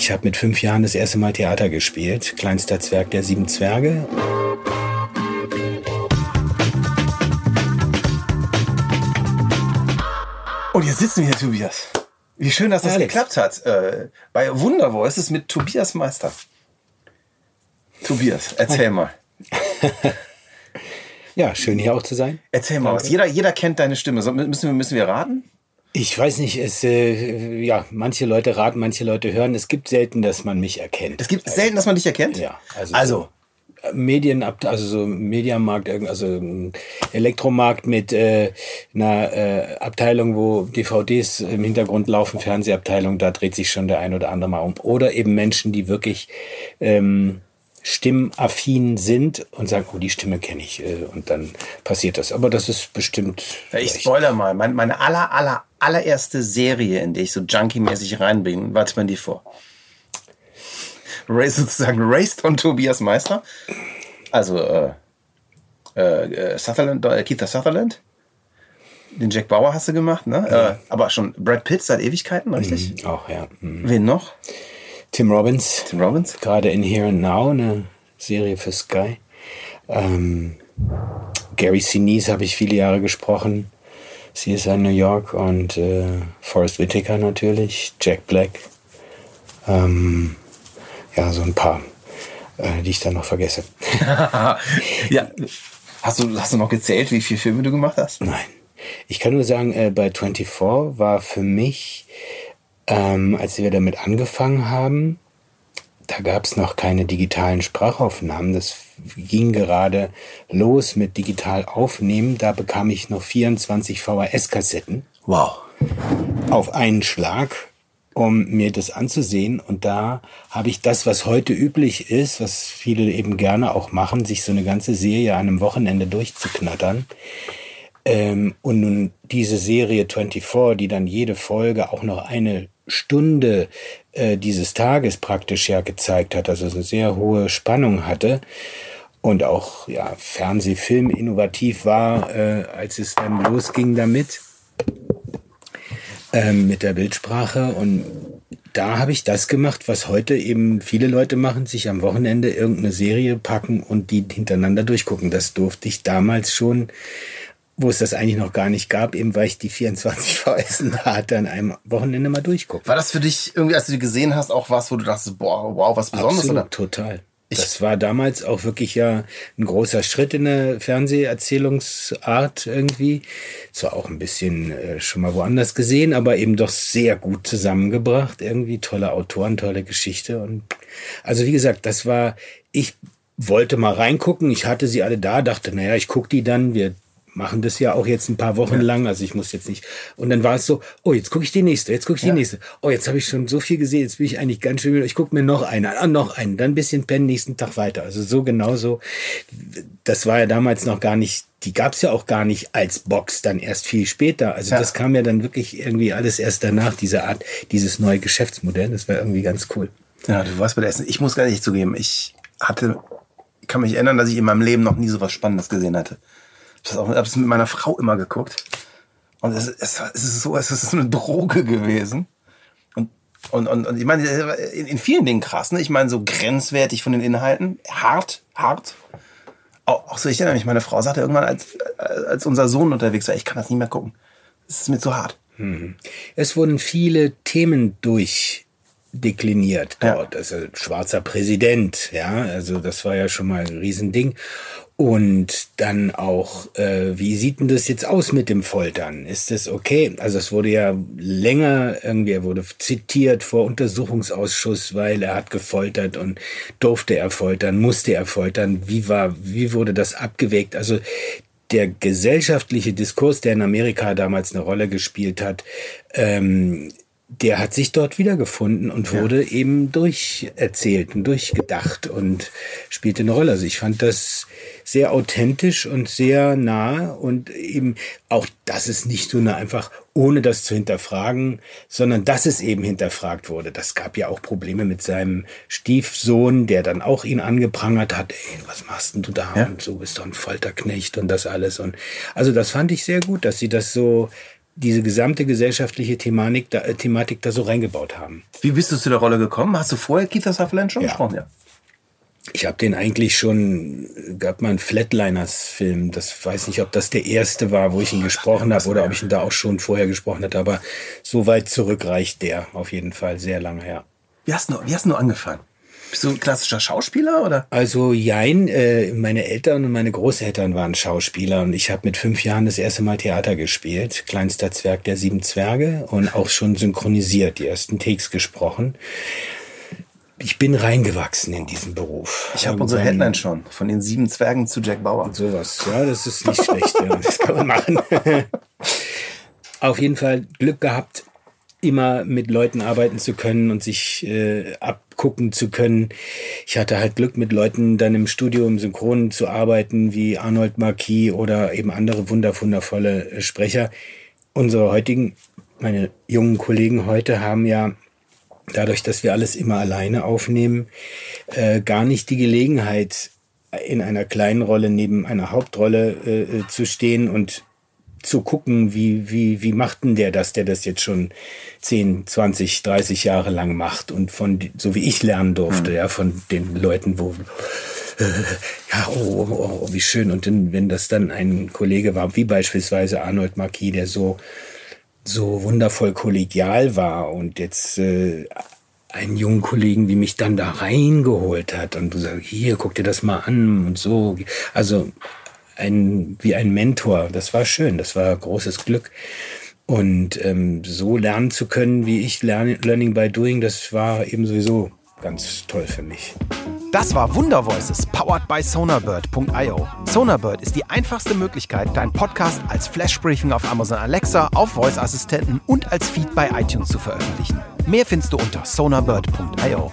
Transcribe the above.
Ich habe mit fünf Jahren das erste Mal Theater gespielt. Kleinster Zwerg der sieben Zwerge. Und jetzt sitzen wir hier, Tobias. Wie schön, dass das Alex. geklappt hat. Äh, bei Wundervoice ist mit Tobias Meister. Tobias, erzähl mal. Ja, schön hier auch zu sein. Erzähl mal was. Jeder, jeder kennt deine Stimme. So, müssen, wir, müssen wir raten? Ich weiß nicht, es, äh, ja, manche Leute raten, manche Leute hören. Es gibt selten, dass man mich erkennt. Es gibt selten, dass man dich erkennt. Ja, also, Also, so Medien, also so Mediamarkt, irgend- also ein Elektromarkt mit äh, einer äh, Abteilung, wo DVDs im Hintergrund laufen, Fernsehabteilung, da dreht sich schon der ein oder andere mal um. Oder eben Menschen, die wirklich ähm, stimmaffin sind und sagen, oh, die Stimme kenne ich. Äh, und dann passiert das. Aber das ist bestimmt. ich spoiler mal. Mein, meine aller, aller, allererste Serie, in die ich so junkie-mäßig reinbringe, warte mal die vor. Race, sozusagen Raced on Tobias Meister. Also, äh, äh, Sutherland, äh, Keith Sutherland. Den Jack Bauer hast du gemacht, ne? Äh, aber schon Brad Pitt seit Ewigkeiten, richtig? Auch, ja. Hm. Wen noch? Tim Robbins. Tim Robbins? gerade in Here and Now, eine Serie für Sky. Ähm, Gary Sinise habe ich viele Jahre gesprochen. Sie ist in New York und äh, Forrest Whitaker natürlich, Jack Black. Ähm, ja, so ein paar, äh, die ich dann noch vergesse. ja. Hast du, hast du noch gezählt, wie viele Filme du gemacht hast? Nein. Ich kann nur sagen, äh, bei 24 war für mich, ähm, als wir damit angefangen haben, da gab es noch keine digitalen Sprachaufnahmen. Das ging gerade los mit digital aufnehmen. Da bekam ich noch 24 VHS-Kassetten Wow. auf einen Schlag, um mir das anzusehen. Und da habe ich das, was heute üblich ist, was viele eben gerne auch machen, sich so eine ganze Serie an einem Wochenende durchzuknattern. Ähm, und nun diese Serie 24, die dann jede Folge auch noch eine Stunde äh, dieses Tages praktisch ja gezeigt hat, also eine sehr hohe Spannung hatte und auch ja Fernsehfilm innovativ war, äh, als es dann losging damit ähm, mit der Bildsprache und da habe ich das gemacht, was heute eben viele Leute machen, sich am Wochenende irgendeine Serie packen und die hintereinander durchgucken. Das durfte ich damals schon, wo es das eigentlich noch gar nicht gab, eben weil ich die 24 VS hatte, an einem Wochenende mal durchgucken. War das für dich irgendwie, als du die gesehen hast, auch was, wo du dachtest, boah, wow, was Besonderes? Absolut, Oder? total. Das war damals auch wirklich ja ein großer Schritt in der Fernseherzählungsart irgendwie. Zwar auch ein bisschen äh, schon mal woanders gesehen, aber eben doch sehr gut zusammengebracht. Irgendwie tolle Autoren, tolle Geschichte. Und also wie gesagt, das war, ich wollte mal reingucken. Ich hatte sie alle da, dachte, naja, ich gucke die dann. Wir machen das ja auch jetzt ein paar Wochen lang, also ich muss jetzt nicht. Und dann war es so, oh, jetzt gucke ich die nächste, jetzt gucke ich die nächste. Oh, jetzt habe ich schon so viel gesehen, jetzt bin ich eigentlich ganz schön müde. Ich gucke mir noch eine, ah, noch einen, dann ein bisschen pennen, nächsten Tag weiter. Also so genauso. Das war ja damals noch gar nicht, die gab es ja auch gar nicht als Box, dann erst viel später. Also Ja. das kam ja dann wirklich irgendwie alles erst danach, diese Art, dieses neue Geschäftsmodell. Das war irgendwie ganz cool. Ja, du warst bei der Essen. Ich muss gar nicht zugeben, ich hatte, ich kann mich erinnern, dass ich in meinem Leben noch nie so was Spannendes gesehen hatte. Ich habe das mit meiner Frau immer geguckt. Und es, es, es ist so, es ist so eine Droge gewesen. Und, und, und, und ich meine, in, in vielen Dingen krass, ne? Ich meine, so grenzwertig von den Inhalten, hart, hart. Auch, auch so, ich erinnere mich, meine Frau sagte irgendwann, als, als unser Sohn unterwegs war, ich kann das nicht mehr gucken. Es ist mir zu hart. Es wurden viele Themen durchdekliniert Ja. dort. Also schwarzer Präsident, ja, also das war ja schon mal ein Riesending. Und dann auch, äh, wie sieht denn das jetzt aus mit dem Foltern? Ist das okay? Also es wurde ja länger irgendwie, er wurde zitiert vor Untersuchungsausschuss, weil er hat gefoltert und durfte er foltern, musste er foltern. Wie war, wie wurde das abgewägt? Also der gesellschaftliche Diskurs, der in Amerika damals eine Rolle gespielt hat, ähm, der hat sich dort wiedergefunden und wurde eben durcherzählt und durchgedacht und spielte eine Rolle. Also ich fand das sehr authentisch und sehr nah und eben auch, dass es nicht so eine einfach ohne das zu hinterfragen, sondern dass es eben hinterfragt wurde. Das gab ja auch Probleme mit seinem Stiefsohn, der dann auch ihn angeprangert hat. Ey, was machst denn du da? Ja. Und so bist doch ein Folterknecht und das alles. Und also das fand ich sehr gut, dass sie das so diese gesamte gesellschaftliche Thematik da, äh, Thematik da so reingebaut haben. Wie bist du zu der Rolle gekommen? Hast du vorher Kiefer Sutherland schon Ja. gesprochen? Ja. Ich habe den eigentlich schon, gab mal einen Flatliners-Film, das weiß nicht, ob das der erste war, wo ich ihn gesprochen habe oder ob ich ihn da auch schon vorher gesprochen hatte, aber so weit zurück reicht der auf jeden Fall, sehr lange her. Wie hast du, wie hast du angefangen? Bist du ein klassischer Schauspieler oder? Also jein, äh, meine Eltern und meine Großeltern waren Schauspieler und ich habe mit fünf Jahren das erste Mal Theater gespielt, kleinster Zwerg der sieben Zwerge und auch schon synchronisiert, die ersten Takes gesprochen. Ich bin reingewachsen in diesen Beruf. Ich habe unsere Headline schon. Von den sieben Zwergen zu Jack Bauer. Sowas, ja, das ist nicht schlecht. Ja, das kann man machen. Auf jeden Fall Glück gehabt, immer mit Leuten arbeiten zu können und sich äh, abgucken zu können. Ich hatte halt Glück, mit Leuten dann im Studio im Synchron zu arbeiten, wie Arnold Marquis oder eben andere wunder wundervolle äh, Sprecher. Unsere heutigen, meine jungen Kollegen heute haben ja dadurch, dass wir alles immer alleine aufnehmen, äh, gar nicht die Gelegenheit, in einer kleinen Rolle neben einer Hauptrolle äh, äh, zu stehen und zu gucken, wie, wie, wie macht denn der das, der das jetzt schon 10, 20, 30 Jahre lang macht und von, so wie ich lernen durfte, ja, von den Leuten, wo, äh, ja, oh, oh, oh, wie schön. Und dann, wenn das dann ein Kollege war, wie beispielsweise Arnold Marquis, der so, so wundervoll kollegial war und jetzt äh, einen jungen Kollegen wie mich dann da reingeholt hat und du sagst, hier, guck dir das mal an und so. Also ein, wie ein Mentor, das war schön, das war großes Glück. Und ähm, so lernen zu können, wie ich lerne, Learning by Doing, das war eben sowieso ganz toll für mich. Das war Wunder Voices, powered by Sonarbird.io. Sonarbird ist die einfachste Möglichkeit, deinen Podcast als Flashbriefing auf Amazon Alexa, auf Voice-Assistenten und als Feed bei iTunes zu veröffentlichen. Mehr findest du unter sonarbird.io.